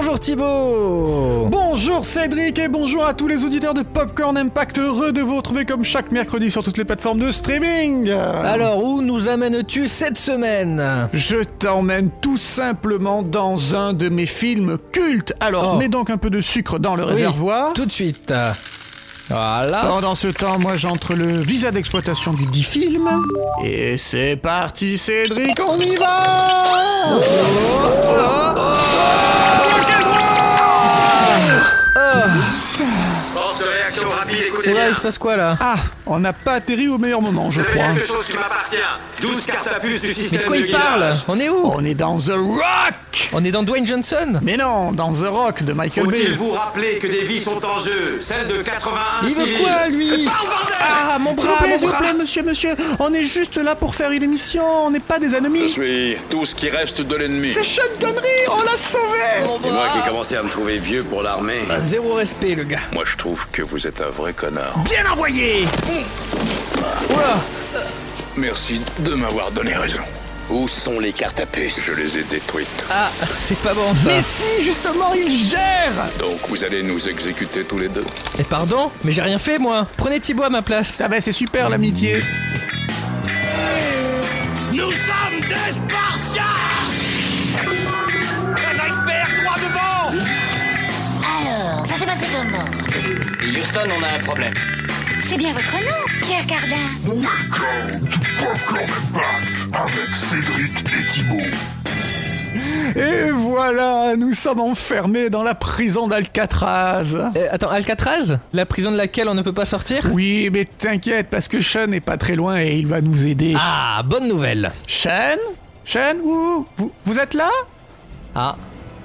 Bonjour Thibaut Bonjour Cédric et bonjour à tous les auditeurs de Popcorn Impact, heureux de vous retrouver comme chaque mercredi sur toutes les plateformes de streaming. Alors, où nous amènes-tu cette semaine? Je t'emmène tout simplement dans un de mes films cultes. Alors, Oh. mets donc un peu de sucre dans le réservoir. Tout de suite. Voilà. Pendant ce temps, moi j'entre le visa d'exploitation du dit film. Et c'est parti Cédric, on y va réaction rapide, écoutez Oula, bien. il se passe quoi là? Ah, on n'a pas atterri au meilleur moment, je crois. quelque chose qui m'appartient. 12 cartes à puce du Mais système de quoi de il parle? On est où? On est dans The Rock On est dans Dwayne Johnson? Mais non, dans The Rock de Michael Faut-il Bay. vous rappeler que des vies sont en jeu? Celles de 81 Il veut civils. quoi, lui? Mais parle, bordel Ah, mon bras, plaît, mon s'il vous bras. plaît, monsieur, monsieur, on est juste là pour faire une émission, on n'est pas des Je ennemis. suis tout ce qui reste de l'ennemi. C'est Sean Connery, on l'a sauvé C'est moi qui ai commencé à me trouver vieux pour l'armée. Zéro respect, le gars. Moi, je trouve que vous êtes un vrai connard. Bien envoyé Oula Merci de m'avoir donné raison. Où sont les cartes à puce Je les ai détruites. Ah, c'est pas bon ça. Mais si, justement, il gère Donc, vous allez nous exécuter tous les deux. Et pardon Mais j'ai rien fait moi. Prenez Thibaut à ma place. Ah ben c'est super l'amitié. Nous sommes des Spartiates Un iceberg droit devant Alors, ça s'est passé comment? Houston, on a un problème. C'est bien votre nom, Pierre Cardin. Welcome to Popcorn Impact avec Cédric et Thibault. Et voilà, nous sommes enfermés dans la prison d'Alcatraz. Euh, attends, Alcatraz La prison de laquelle on ne peut pas sortir? Oui, mais t'inquiète, parce que Sean est pas très loin et il va nous aider. Ah, bonne nouvelle. Sean? Sean, où? Vous, vous êtes là? Ah,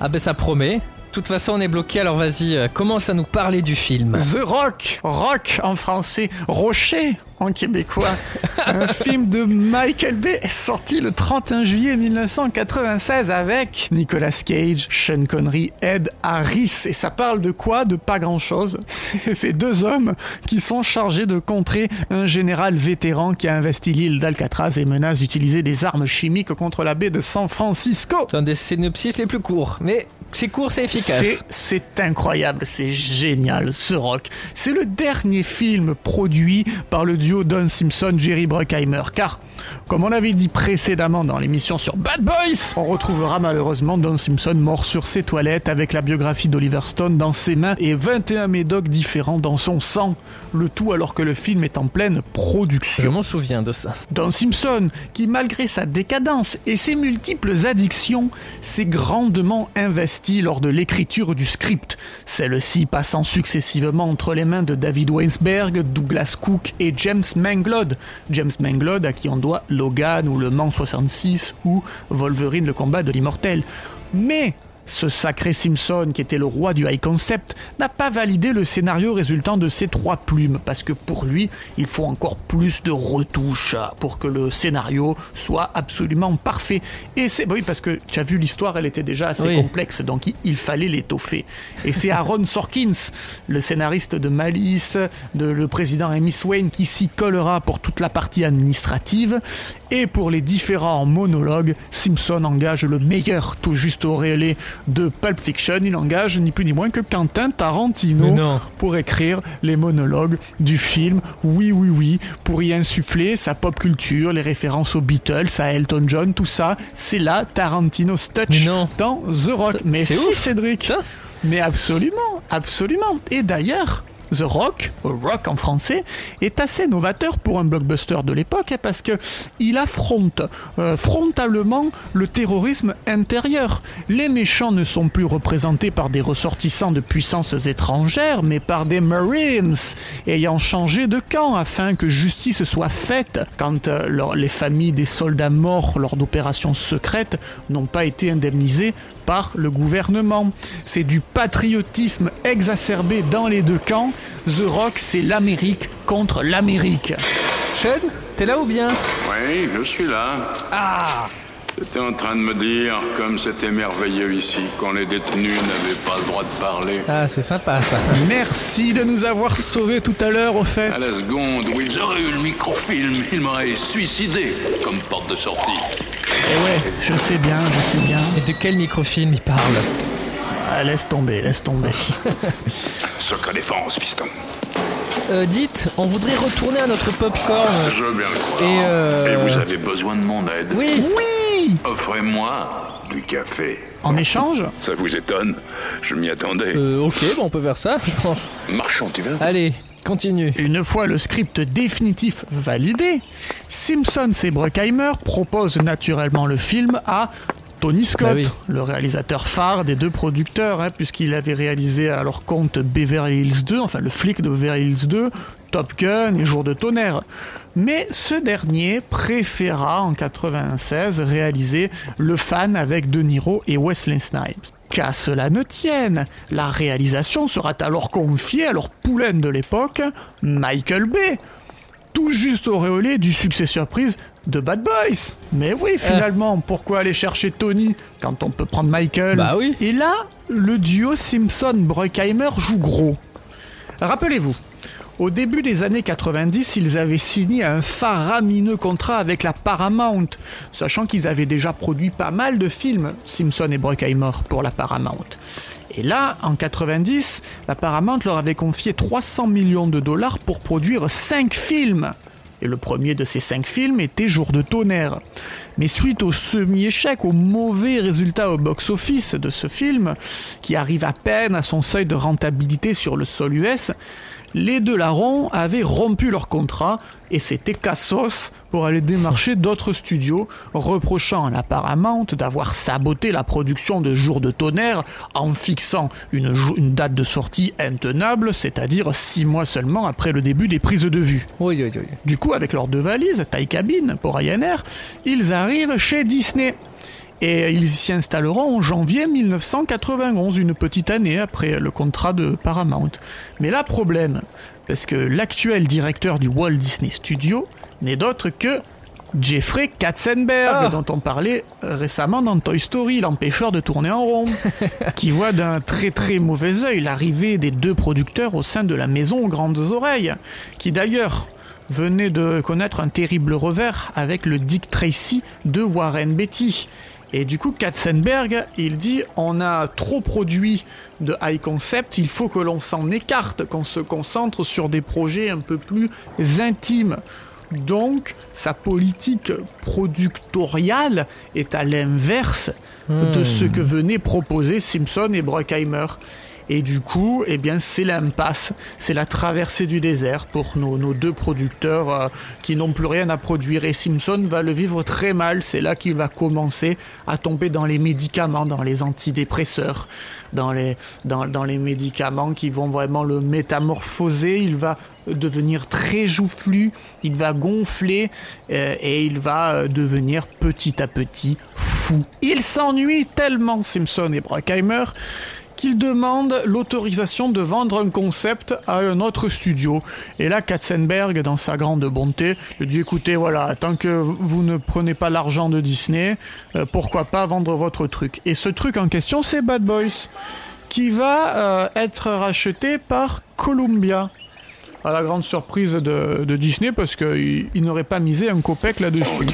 ah ben ça promet. Toute façon, on est bloqué, alors vas-y, euh, commence à nous parler du film. The Rock, Rock en français, Rocher en québécois. Un film de Michael Bay sorti le 31 juillet 1996 avec Nicolas Cage, Sean Connery, Ed Harris. Et ça parle de quoi? De pas grand-chose. C'est ces deux hommes qui sont chargés de contrer un général vétéran qui a investi l'île d'Alcatraz et menace d'utiliser des armes chimiques contre la baie de San Francisco. C'est un des synopsis les plus courts, mais c'est court, C'est- efficace. C'est incroyable, c'est génial, ce rock. C'est le dernier film produit par le duo Don Simpson, Jerry Bruckheimer. Car, comme on avait dit précédemment dans l'émission sur Bad Boys, on retrouvera malheureusement Don Simpson mort sur ses toilettes avec la biographie d'Oliver Stone dans ses mains et 21 médocs différents dans son sang. Le tout alors que le film est en pleine Je production. m'en souviens de ça. Don Simpson, qui malgré sa décadence et ses multiples addictions, s'est grandement investi lors de l'écriture du script, celle-ci passant successivement entre les mains de David Weinsberg, Douglas Cook et James Manglod. James Manglod à qui on doit Logan ou Le Mans 66 ou Wolverine le combat de l'immortel. Mais ce sacré Simpson, qui était le roi du high concept, n'a pas validé le scénario résultant de ces trois plumes, parce que pour lui, il faut encore plus de retouches pour que le scénario soit absolument parfait. Et c'est bah oui, parce que tu as vu l'histoire, elle était déjà assez Oui. complexe, donc il, il fallait l'étoffer. Et c'est Aaron Sorkins, le scénariste de Malice, de le président Amy Swain, qui s'y collera pour toute la partie administrative. Et pour les différents monologues, Simpson engage le meilleur, tout juste auréolé de Pulp Fiction. Il engage ni plus ni moins que Quentin Tarantino pour écrire les monologues du film. Oui, oui, oui, pour y insuffler sa pop culture, les références aux Beatles, à Elton John, tout ça. C'est là Tarantino's touch dans The Rock. Mais c'est si, ouf. Cédric. Mais absolument, absolument. Et d'ailleurs, The Rock, Rock en français, est assez novateur pour un blockbuster de l'époque hein, parce que il affronte euh, frontalement le terrorisme intérieur. Les méchants ne sont plus représentés par des ressortissants de puissances étrangères, mais par des Marines ayant changé de camp afin que justice soit faite quand euh, les familles des soldats morts lors d'opérations secrètes n'ont pas été indemnisées par le gouvernement. C'est du patriotisme exacerbé dans les deux camps. The Rock, c'est l'Amérique contre l'Amérique. Sean, t'es là ou bien? Oui, je suis là. Ah J'étais en train de me dire, comme c'était merveilleux ici, quand les détenus n'avaient pas le droit de parler. Ah, c'est sympa ça. Merci de nous avoir sauvés tout à l'heure, au fait. À la seconde où ils auraient eu le microfilm, ils m'auraient suicidé comme porte de sortie. Et ouais, je sais bien, je sais bien. Mais de quel microfilm il parle? Ah, laisse tomber, laisse tomber. Secret défense, fiston. Euh, dites, on voudrait retourner à notre popcorn. Je veux bien le croire. Et, euh, Et vous avez besoin de mon aide Oui, Oui Offrez-moi du café. En échange, Ça vous étonne Je m'y attendais. euh, ok, bon, on peut faire ça, je pense. Marchons, tu veux? Allez, continue. une fois le script définitif validé, Simpson et Bruckheimer proposent naturellement le film à Tony Scott, Bah oui. le réalisateur phare des deux producteurs, hein, puisqu'il avait réalisé à leur compte Beverly Hills 2, enfin le flic de Beverly Hills 2, Top Gun et Jour de tonnerre. Mais ce dernier préféra en 96 réaliser Le Fan avec De Niro et Wesley Snipes. Qu'à cela ne tienne, la réalisation sera alors confiée à leur poulaine de l'époque, Michael Bay, tout juste auréolé du succès surprise de Bad Boys. Mais oui, finalement, pourquoi aller chercher Tony quand on peut prendre Michael Bah oui. Et là, le duo Simpson-Bruckheimer joue gros. Rappelez-vous, au début des années 90, ils avaient signé un faramineux contrat avec la Paramount, sachant qu'ils avaient déjà produit pas mal de films, Simpson et Bruckheimer, pour la Paramount. Et là, en 90, la Paramount leur avait confié 300 millions de dollars pour produire 5 films. Et le premier de ces 5 films était Jour de tonnerre. Mais suite au semi-échec, au mauvais résultat au box-office de ce film, qui arrive à peine à son seuil de rentabilité sur le sol US, les deux larrons avaient rompu leur contrat et c'était cassos pour aller démarcher d'autres studios, reprochant à la Paramount d'avoir saboté la production de Jour de tonnerre en fixant une, date de sortie intenable, c'est-à-dire six mois seulement après le début des prises de vue. Oui, oui, oui. Du coup, avec leurs deux valises, taille cabine pour Ryanair, ils arrivent chez Disney. Et ils s'y installeront en janvier 1991, une petite année après le contrat de Paramount. Mais là, problème, parce que l'actuel directeur du Walt Disney Studio n'est d'autre que Jeffrey Katzenberg, Ah. dont on parlait récemment dans Toy Story, l'empêcheur de tourner en rond, qui voit d'un très très mauvais œil l'arrivée des deux producteurs au sein de la maison aux grandes oreilles, qui d'ailleurs venait de connaître un terrible revers avec le Dick Tracy de Warren Beatty. Et du coup, Katzenberg, il dit on a trop produit de high concept, il faut que l'on s'en écarte, qu'on se concentre sur des projets un peu plus intimes. Donc, sa politique productoriale est à l'inverse de ce que venaient proposer Simpson et Bruckheimer. Et du coup, eh bien, c'est l'impasse, c'est la traversée du désert pour nos, deux producteurs euh, qui n'ont plus rien à produire. Et Simpson va le vivre très mal. C'est là qu'il va commencer à tomber dans les médicaments, dans les antidépresseurs, dans les, médicaments qui vont vraiment le métamorphoser. Il va devenir très joufflu, il va gonfler euh, et il va euh, devenir petit à petit fou. Il s'ennuie tellement Simpson et Bruckheimer demande l'autorisation de vendre un concept à un autre studio. Et là, Katzenberg, dans sa grande bonté, lui dit écoutez, voilà, tant que vous ne prenez pas l'argent de Disney, euh, pourquoi pas vendre votre truc Et ce truc en question, c'est Bad Boys, qui va euh, être racheté par Columbia. À la grande surprise de, Disney, parce qu'il il n'aurait pas misé un copec là-dessus.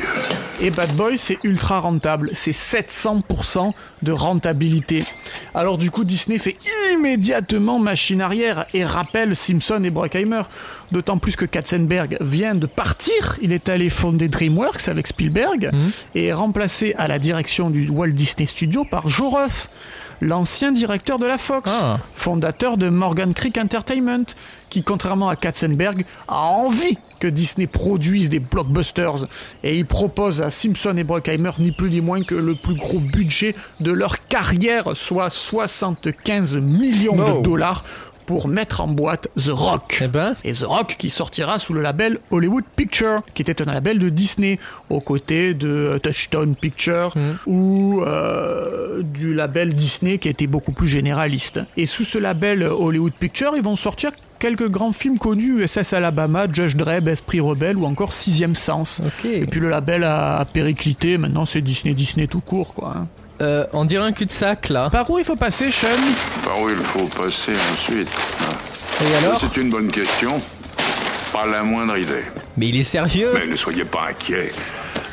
Et Bad Boy, c'est ultra rentable. C'est 700% de rentabilité. Alors du coup, Disney fait immédiatement machine arrière et rappelle Simpson et Bruckheimer. D'autant plus que Katzenberg vient de partir. Il est allé fonder DreamWorks avec Spielberg et est remplacé à la direction du Walt Disney Studio par Joe Roth, l'ancien directeur de la Fox, Ah. fondateur de Morgan Creek Entertainment, qui, contrairement à Katzenberg, a envie que Disney produise des blockbusters. Et il propose à Simpson et Bruckheimer ni plus ni moins que le plus gros budget de leur carrière, soit 75 millions de dollars pour mettre en boîte The Rock. Eh ben, Et The Rock qui sortira sous le label Hollywood Picture, qui était un label de Disney, aux côtés de Touchstone Picture ou euh, du label Disney qui était beaucoup plus généraliste. Et sous ce label Hollywood Picture, ils vont sortir quelques grands films connus, SS Alabama, Judge Dredd, Esprit Rebelle ou encore Sixième Sens. Et puis le label a, a périclité, maintenant c'est Disney, Disney tout court quoi. hein. Euh, on dirait un cul-de-sac là. Par où il faut passer, Sean? Par où il faut passer ensuite Ah. Et alors? C'est une bonne question. Pas la moindre idée. Mais il est sérieux? Mais ne soyez pas inquiets.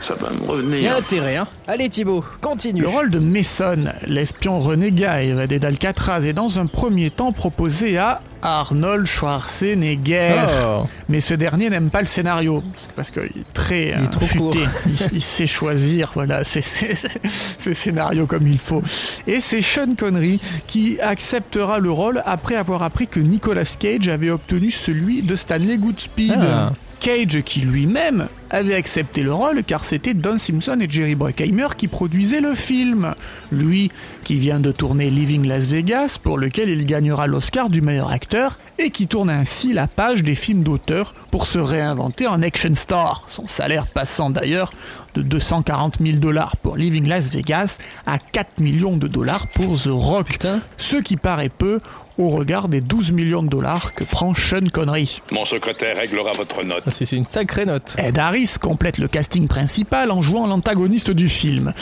Ça va me Il y a revenir. intérêt, hein. Allez Thibaut, continue. Le rôle de Mason, l'espion renégat évadé d'Alcatraz, est dans un premier temps proposé à Arnold Schwarzenegger. Oh. Mais ce dernier n'aime pas le scénario, parce qu'il est très est euh, trop futé. Il, il sait choisir voilà, ses, ses- ses scénarios comme il faut. Et c'est Sean Connery qui acceptera le rôle après avoir appris que Nicolas Cage avait obtenu celui de Stanley Goodspeed. Ah. Cage qui lui-même avait accepté le rôle car c'était Don Simpson et Jerry Bruckheimer qui produisaient le film. Lui qui vient de tourner Living Las Vegas pour lequel il gagnera l'Oscar du meilleur acteur et qui tourne ainsi la page des films d'auteur pour se réinventer en action star. Son salaire passant d'ailleurs de 240 000 dollars pour Living Las Vegas à 4 millions de dollars pour The Rock. Putain. Ce qui paraît peu au regard des 12 millions de dollars que prend Sean Connery. Mon secrétaire réglera votre note. Ah, C'est une sacrée note. Ed Harris complète le casting principal en jouant l'antagoniste du film.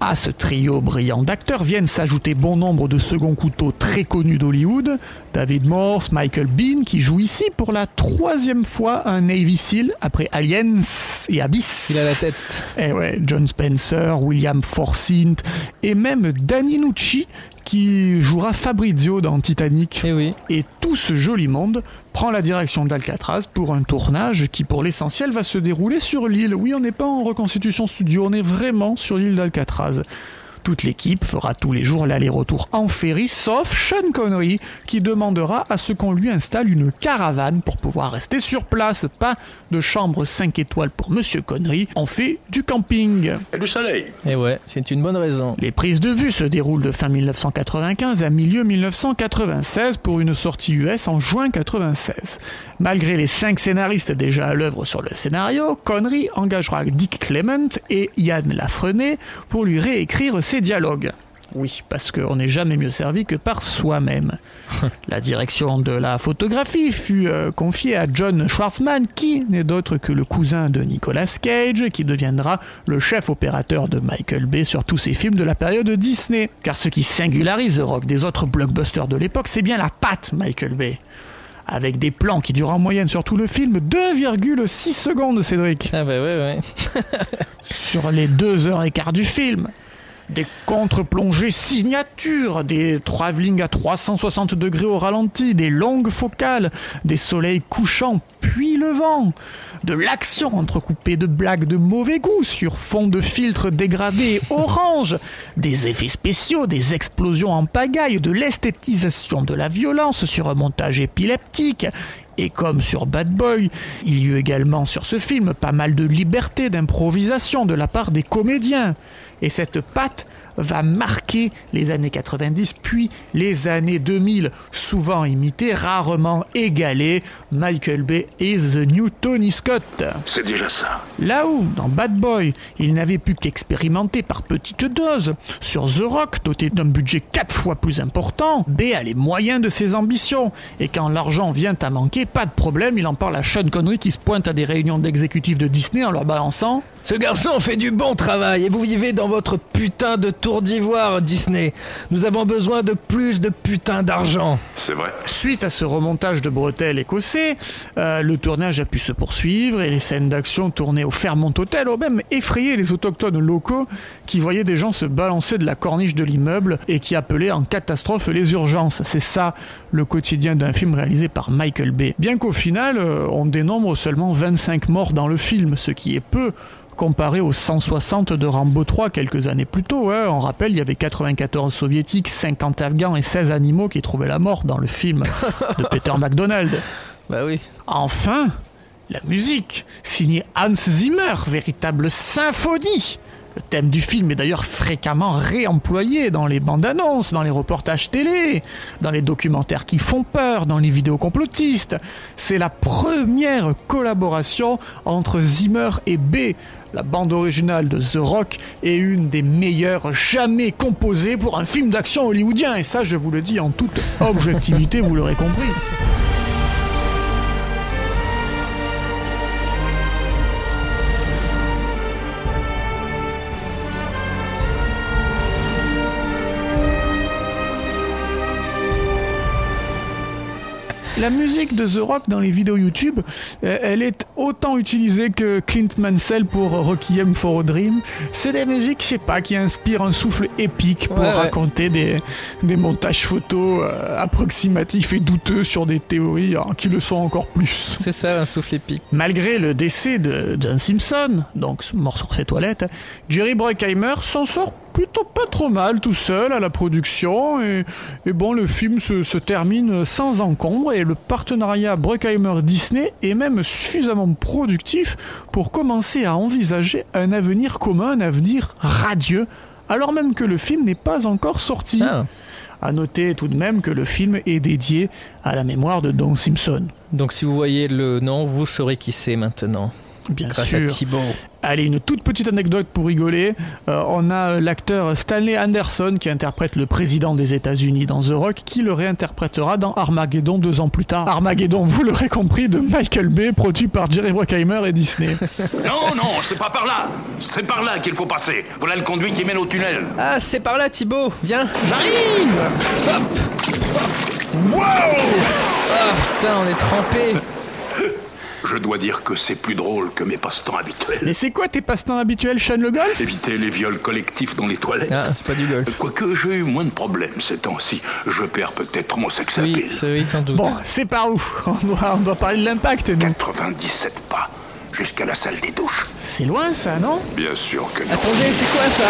À ce trio brillant d'acteurs viennent s'ajouter bon nombre de seconds couteaux très connus d'Hollywood. David Morse, Michael Bean qui joue ici pour la troisième fois un Navy SEAL après Aliens et Abyss. Il a la tête. Eh ouais, John Spencer, William Forsythe et même Danny Nucci qui jouera Fabrizio dans Titanic. Eh oui. Et tout ce joli monde prend la direction d'Alcatraz pour un tournage qui, pour l'essentiel, va se dérouler sur l'île. Oui, on n'est pas en reconstitution studio, on est vraiment sur l'île d'Alcatraz. Toute l'équipe fera tous les jours l'aller-retour en ferry, sauf Sean Connery, qui demandera à ce qu'on lui installe une caravane pour pouvoir rester sur place. Pas de chambre 5 étoiles pour Monsieur Connery, on fait du camping. Et du soleil. Eh ouais, c'est une bonne raison. Les prises de vue se déroulent de fin 1995 à milieu 1996 pour une sortie US en juin 96. Malgré les cinq scénaristes déjà à l'œuvre sur le scénario, Connery engagera Dick Clement et Ian Lafrenet pour lui réécrire ses dialogues. Oui, parce qu'on n'est jamais mieux servi que par soi-même. La direction de la photographie fut euh, confiée à John Schwartzman, qui n'est d'autre que le cousin de Nicolas Cage, qui deviendra le chef opérateur de Michael Bay sur tous ses films de la période Disney. Car ce qui singularise The Rock des autres blockbusters de l'époque, c'est bien la patte Michael Bay. Avec des plans qui durent en moyenne sur tout le film 2,6 secondes, Cédric Ah bah ouais, ouais. sur les deux heures et quart du film. Des contre-plongées signatures, des travelling à 360 degrés au ralenti, des longues focales, des soleils couchants puis levant, de l'action entrecoupée de blagues de mauvais goût sur fond de filtres dégradés orange, des effets spéciaux, des explosions en pagaille, de l'esthétisation de la violence sur un montage épileptique, et comme sur Bad Boy, il y eut également sur ce film pas mal de liberté d'improvisation de la part des comédiens. Et cette patte va marquer les années 90 puis les années 2000, souvent imitée, rarement égalée. Michael Bay is the new Tony Scott. C'est déjà ça. Là où, dans Bad Boy, il n'avait pu qu'expérimenter par petites doses, sur The Rock, doté d'un budget quatre fois plus important, B a les moyens de ses ambitions. Et quand l'argent vient à manquer, pas de problème, il en parle à Sean Connery qui se pointe à des réunions d'exécutifs de Disney en leur balançant Ce garçon fait du bon travail et vous vivez dans votre putain de tour d'ivoire, Disney. Nous avons besoin de plus de putain d'argent. C'est vrai. Suite à ce remontage de bretelles écossais, euh, le tournage a pu se poursuivre et les scènes d'action tournées au Fairmont Hotel ont même effrayé les autochtones locaux qui voyaient des gens se balancer de la corniche de l'immeuble et qui appelaient en catastrophe les urgences. C'est ça le quotidien d'un film réalisé par Michael Bay. Bien qu'au final, euh, on dénombre seulement 25 morts dans le film, ce qui est peu comparé aux 160 de Rambo 3 quelques années plus tôt. hein. On rappelle, il y avait 94 soviétiques, 50 afghans et 16 animaux qui trouvaient la mort dans le film de Peter MacDonald. Bah oui. Enfin, la musique, signée Hans Zimmer, véritable symphonie. Le thème du film est d'ailleurs fréquemment réemployé dans les bandes annonces, dans les reportages télé, dans les documentaires qui font peur, dans les vidéos complotistes. C'est la première collaboration entre Zimmer et B. La bande originale de The Rock est une des meilleures jamais composées pour un film d'action hollywoodien. Et ça, je vous le dis en toute objectivité, vous l'aurez compris. La musique de The Rock dans les vidéos YouTube, euh, elle est autant utilisée que Clint Mansell pour Requiem for a Dream. C'est des musiques, je sais pas, qui inspirent un souffle épique pour Ouais, ouais. raconter des, des montages photos euh, approximatifs et douteux sur des théories hein, qui le sont encore plus. C'est ça, un souffle épique. Malgré le décès de John Simpson, donc mort sur ses toilettes, Jerry Bruckheimer s'en sort plutôt pas trop mal tout seul à la production et, et bon le film se, se termine sans encombre et le partenariat Bruckheimer-Disney est même suffisamment productif pour commencer à envisager un avenir commun, un avenir radieux, alors même que le film n'est pas encore sorti. Ah. À noter tout de même que le film est dédié à la mémoire de Don Simpson. Donc si vous voyez le nom, vous saurez qui c'est maintenant. Bien Grâce sûr. à Thibaut. Allez, une toute petite anecdote pour rigoler. Euh, on a euh, l'acteur Stanley Anderson qui interprète le président des États-Unis dans The Rock, qui le réinterprétera dans Armageddon deux ans plus tard. Armageddon, vous l'aurez compris, de Michael Bay, produit par Jerry Bruckheimer et Disney. Non, non, c'est pas par là. C'est par là qu'il faut passer. Voilà le conduit qui mène au tunnel. Ah, c'est par là Thibaut, viens. J'arrive Wow Ah putain, on est trempé. Je dois dire que c'est plus drôle que mes passe-temps habituels. Mais c'est quoi tes passe-temps habituels, Sean le golf? Éviter les viols collectifs dans les toilettes. Ah, c'est pas du golf. Quoique j'ai eu moins de problèmes ces temps-ci. Je perds peut-être mon sex Oui, appeal. c'est oui, sans doute. Bon, c'est par où on doit, on doit parler de l'impact, nous. 97 pas jusqu'à la salle des douches. C'est loin, ça, non? Bien sûr que non. Attendez, c'est quoi ça?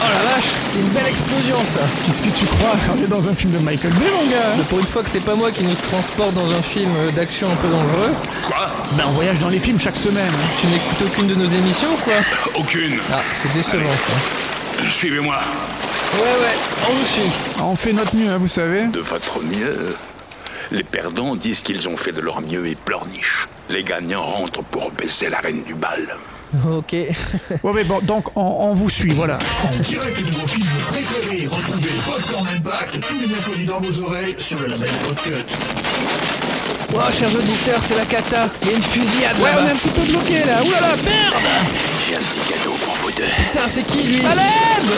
Oh la vache, c'était une belle explosion ça. Qu'est-ce que tu crois On est dans un film de Michael Bay, mon gars Mais pour une fois que c'est pas moi qui nous transporte dans un film d'action un peu dangereux, Quoi Ben, on voyage dans les films chaque semaine. hein. tu n'écoutes aucune de nos émissions ou quoi Aucune. Ah, c'est décevant ça. Suivez-moi. Ouais, ouais, on vous suit. On fait notre mieux, hein, vous savez. De votre mieux. Les perdants disent qu'ils ont fait de leur mieux et pleurnichent. Les gagnants rentrent pour baiser la reine du bal. Ok. Ouais, mais bon, donc on, on vous suit, voilà. En direct de vos films préférés, retrouvez Popcorn Impact tous les mercredis dans vos oreilles sur le label Podcut. Oh, chers auditeurs, c'est la cata. Il y a une fusillade Ouais, on est un petit peu bloqué là. Ouh là là, merde J'ai un petit cadeau pour vous deux. Putain, c'est qui lui? À l'aide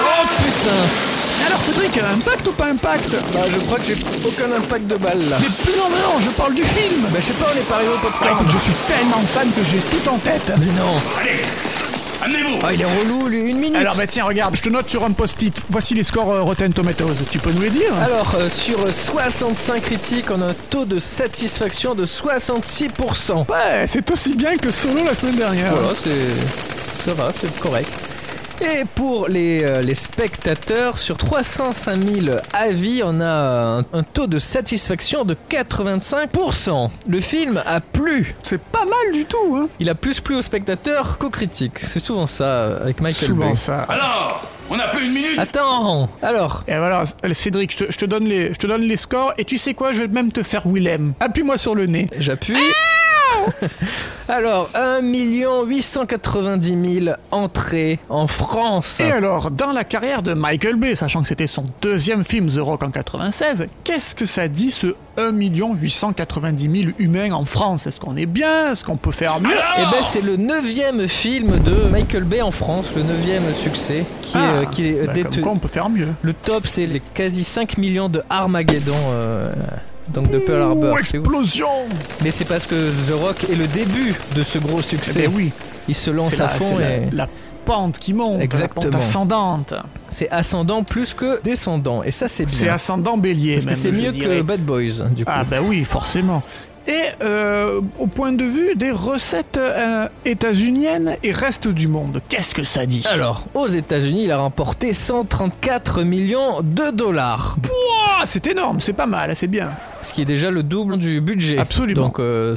Oh putain Alors Cédric, impact ou pas impact Bah, je crois que j'ai aucun impact de balle là. Mais plus non, mais non, je parle du film Bah, je sais pas, on est pas arrivé au popcorn. écoute, je suis tellement fan que j'ai tout en tête. Mais non Allez, amenez-vous. Ah, il est relou, lui, une minute Alors bah tiens, regarde, je te note sur un post-it. Voici les scores euh, Rotten Tomatoes. Tu peux nous les dire Alors, euh, sur 65 critiques, on a un taux de satisfaction de 66%. Ouais, c'est aussi bien que Solo la semaine dernière. Voilà, c'est. Ça va, c'est correct. Et pour les, euh, les spectateurs, sur 305 000 avis, on a un, un taux de satisfaction de 85%. Le film a plu. C'est pas mal du tout, hein Il a plus plu aux spectateurs qu'aux critiques. C'est souvent ça euh, avec Michael Souvent Bay. ça. Alors, on n'a plus une minute? Attends Alors, Et voilà, Cédric, je te, je te donne les, je te donne les scores et tu sais quoi, je vais même te faire Willem. Appuie-moi sur le nez. j'appuie. Alors, 1 890 000 entrées en France. Et alors, dans la carrière de Michael Bay, sachant que c'était son deuxième film The Rock en 96, qu'est-ce que ça dit ce 1 890 000 humains en France? Est-ce qu'on est bien? Est-ce qu'on peut faire mieux? Eh ben, c'est le neuvième film de Michael Bay en France, le neuvième succès, qui est, euh, qui est bah, détenu- comme quoi on peut faire mieux. Le top, c'est les quasi 5 millions de Armageddon, euh, donc de Pearl Harbor. Explosion Mais c'est parce que The Rock est le début de ce gros Eh succès. ben oui, Il se lance à la, fond la- et la pente qui monte, Exactement. la pente ascendante. c'est ascendant plus que descendant. Et ça, c'est bien. C'est ascendant bélier Parce que c'est mieux dirais. que Bad Boys, du coup. Ah bah oui, forcément. Et euh, au point de vue des recettes euh, états-uniennes et reste du monde, qu'est-ce que ça dit? Alors, aux États-Unis, il a remporté 134 millions de dollars. C'est énorme, c'est pas mal, c'est bien. Ce qui est déjà le double du budget. Absolument. Donc euh,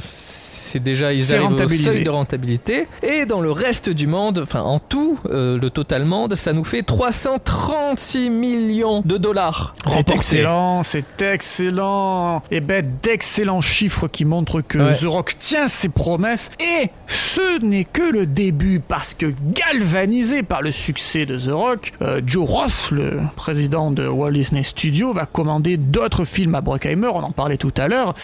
c'est déjà ils arrivent au seuil de rentabilité. Et dans le reste du monde, enfin en tout, euh, le total monde, ça nous fait 336 millions de dollars. C'est excellent, c'est excellent. Et ben d'excellents chiffres qui montrent que Ouais. The Rock tient ses promesses. Et ce n'est que le début parce que galvanisé par le succès de The Rock, euh, Joe Ross, le président de Walt Disney Studios, va commander d'autres films à Bruckheimer. On en parlait tout à l'heure.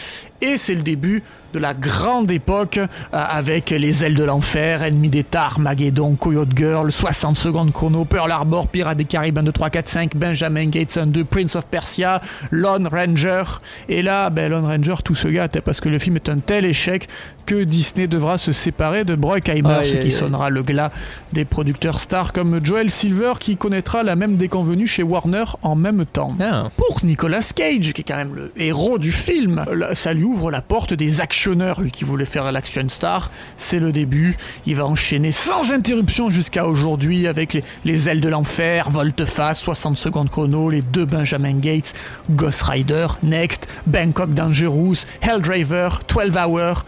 Et c'est le début de la grande époque euh, avec Les Ailes de l'Enfer, Ennemi d'État, Armageddon, Coyote Girl, 60 secondes chrono, Pearl Harbor, Pirates des Caraïbes 1, 2, 3, 4, 5, Benjamin Gates 1, 2, Prince of Persia, Lone Ranger. Et là, ben, Lone Ranger, tout se gâte hein, parce que le film est un tel échec que Disney devra se séparer de Bruckheimer, ce qui sonnera le glas des producteurs stars comme Joel Silver qui connaîtra la même déconvenue chez Warner en même temps. Ah. Pour Nicolas Cage, qui est quand même le héros du film, ça lui ouvre la porte des actionneurs, lui qui voulait faire l'action star. C'est le début. Il va enchaîner sans interruption jusqu'à aujourd'hui avec les, les ailes de l'enfer, Volte-Face, 60 secondes chrono, les deux Benjamin Gates, Ghost Rider, Next, Bangkok Dangerous, Helldraver, 12 Hour,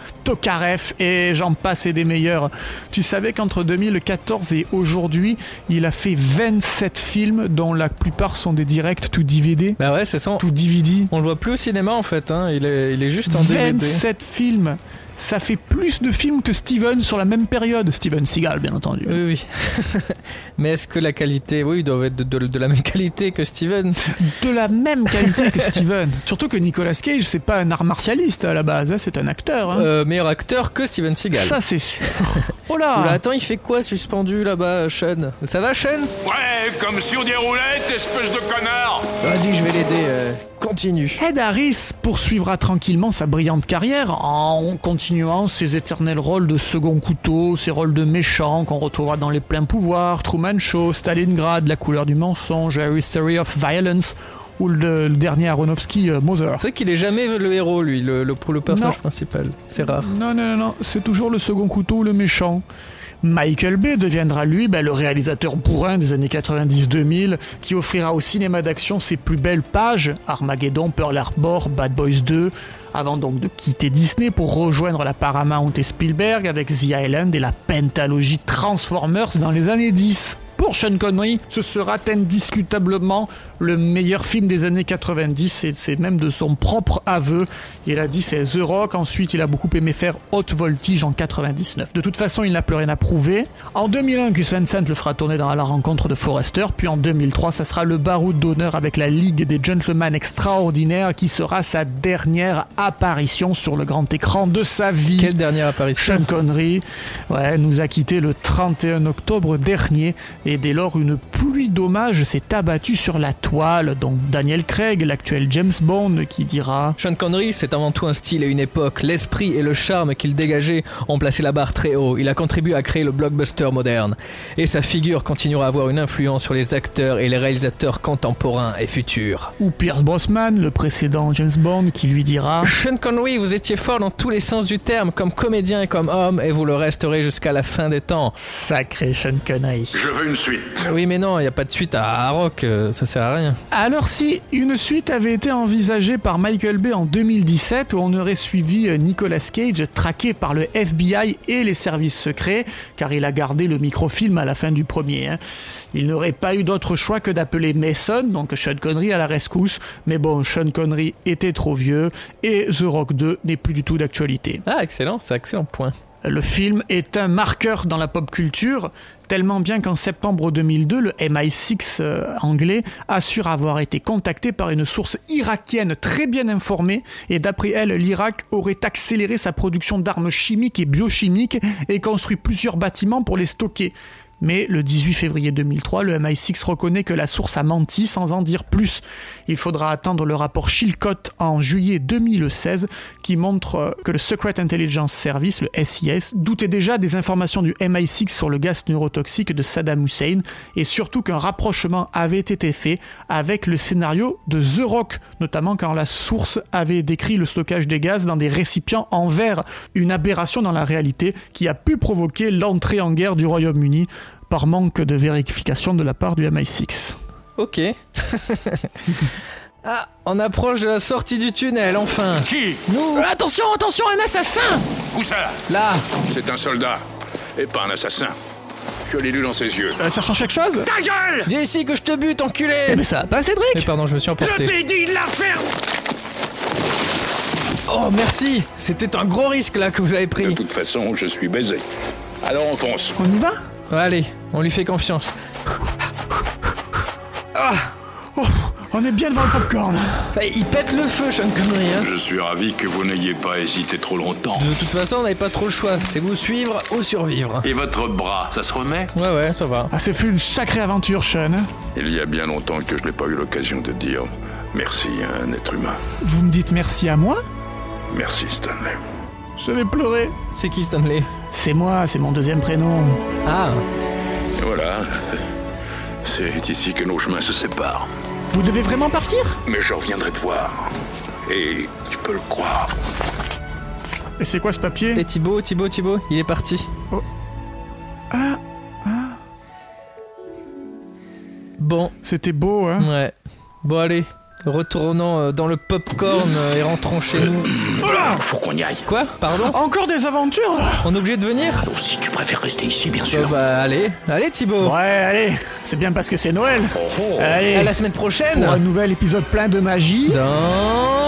Et j'en passe et des meilleurs. Tu savais qu'entre 2014 et aujourd'hui, il a fait 27 films dont la plupart sont des directs to DVD, Bah ouais, c'est ça. to DVD. On le voit plus au cinéma en fait. Hein. Il, est, il est juste en DVD. 27 films. Ça fait plus de films que Steven sur la même période. Steven Seagal, bien entendu. Oui, oui. Mais est-ce que la qualité, oui, ils doivent être de, de- de la même qualité que Steven De la même qualité que Steven. Surtout que Nicolas Cage, c'est pas un art martialiste à la base, hein, c'est un acteur. hein. Euh, Meilleur acteur que Steven Seagal. Ça, c'est sûr. Oh Oula, là attends, il fait quoi suspendu là-bas, Sean Ça va, Sean Ouais, comme si on déroulait, espèce de connard Vas-y, je vais l'aider. euh, continue. Ed Harris poursuivra tranquillement sa brillante carrière en continuant ses éternels rôles de second couteau, ses rôles de méchant qu'on retrouvera dans Les Pleins Pouvoirs, Truman Show, Stalingrad, La couleur du mensonge, A History of Violence ou le, le dernier Aronofsky, euh, Mother. C'est vrai qu'il est jamais le héros, lui, le, le, le personnage Non. principal. C'est rare. Non, non, non, non, c'est toujours le second couteau ou le méchant. Michael Bay deviendra lui ben, le réalisateur bourrin des années 90-2000 qui offrira au cinéma d'action ses plus belles pages, Armageddon, Pearl Harbor, Bad Boys 2, avant donc de quitter Disney pour rejoindre la Paramount et Spielberg avec The Island et la pentalogie Transformers dans les années 10. Pour Sean Connery, ce sera indiscutablement le meilleur film des années 90, et c'est même de son propre aveu. Il a dit c'est The Rock, ensuite il a beaucoup aimé faire Haute Voltige en 99. De toute façon, il n'a plus rien à prouver. En 2001, Gus Van Sant le fera tourner dans la rencontre de Forrester, puis en 2003, ça sera le baroud d'honneur avec la Ligue des Gentlemen Extraordinaires qui sera sa dernière apparition sur le grand écran de sa vie. Quelle dernière apparition? Sean Connery ouais, nous a quitté le 31 octobre dernier et dès lors une pluie d'hommages s'est abattue sur la toile, dont Daniel Craig, l'actuel James Bond, qui dira Sean Connery, c'est avant tout un style et une époque. L'esprit et le charme qu'il dégageait ont placé la barre très haut. Il a contribué à créer le blockbuster moderne. Et sa figure continuera à avoir une influence sur les acteurs et les réalisateurs contemporains et futurs. ou Pierce Brosnan, le précédent James Bond, qui lui dira Sean Connery, vous étiez fort dans tous les sens du terme, comme comédien et comme homme, et vous le resterez jusqu'à la fin des temps. Sacré Sean Connery. Je veux une suite. Oui, mais non, il n'y a pas de suite à Rock, euh, ça sert à rien. Alors si une suite avait été envisagée par Michael Bay en 2017 où on aurait suivi euh, Nicolas Cage traqué par le FBI et les services secrets car il a gardé le microfilm à la fin du premier. hein. Il n'aurait pas eu d'autre choix que d'appeler Mason, donc Sean Connery à la rescousse, mais bon, Sean Connery était trop vieux et The Rock 2 n'est plus du tout d'actualité. Ah, excellent, c'est excellent point. Le film est un marqueur dans la pop culture, tellement bien qu'en septembre 2002, le MI6 euh, anglais assure avoir été contacté par une source irakienne très bien informée, et d'après elle, l'Irak aurait accéléré sa production d'armes chimiques et biochimiques et construit plusieurs bâtiments pour les stocker. Mais le 18 février 2003, le MI6 reconnaît que la source a menti sans en dire plus. Il faudra attendre le rapport Chilcott en juillet 2016 qui montre euh, que le Secret Intelligence Service, le SIS, doutait déjà des informations du MI6 sur le gaz neurotoxique de Saddam Hussein et surtout qu'un rapprochement avait été fait avec le scénario de The Rock, notamment quand la source avait décrit le stockage des gaz dans des récipients en verre, une aberration dans la réalité qui a pu provoquer l'entrée en guerre du Royaume-Uni par manque de vérification de la part du MI6. Ok. ah, on approche de la sortie du tunnel, enfin. Qui Nous, Euh, attention, attention, un assassin Où ça là. C'est un soldat, et pas un assassin. Je l'ai lu dans ses yeux. Euh, Ça change quelque chose Ta gueule Viens ici que je te bute, Eh enculé mais ça va pas, Cédric Mais pardon, je me suis Je emporté. t'ai dit de la faire Oh, merci C'était un gros risque là que vous avez De pris. toute façon, je suis baisé. Alors on fonce. On y va? Allez, on lui fait confiance. Ah, On est bien devant le popcorn. Il pète le feu, Sean Connery. Hein. Je suis ravi que vous n'ayez pas hésité trop longtemps. De toute façon, on n'avait pas trop le choix. C'est vous suivre ou survivre. Et votre bras, ça se remet? Ouais, ouais, ça va. Ah, c'est fut une sacrée aventure, Sean. Il y a bien longtemps que je n'ai pas eu l'occasion de dire merci à un être humain. Vous me dites merci à moi? Merci Stanley. Je vais pleurer. C'est qui Stanley C'est moi, c'est mon deuxième prénom. Ah, Et voilà. C'est ici que nos chemins se séparent. Vous devez vraiment partir Mais je reviendrai te voir. Et tu peux le croire. Et c'est quoi ce papier et Thibaut, Thibaut, Thibaut, il est parti. Ah, Bon, c'était beau, hein ouais. Bon, allez. Retournons euh, dans le popcorn euh, et rentrons chez nous. Faut qu'on y aille. Quoi? Pardon? Encore des aventures? On est obligé de venir? Sauf si tu préfères rester ici, bien Bah, sûr. bah, allez. Allez, Thibaut. Ouais, allez, c'est bien parce que c'est Noël. Oh, oh. Allez, À la semaine prochaine pour un nouvel épisode plein de magie. dans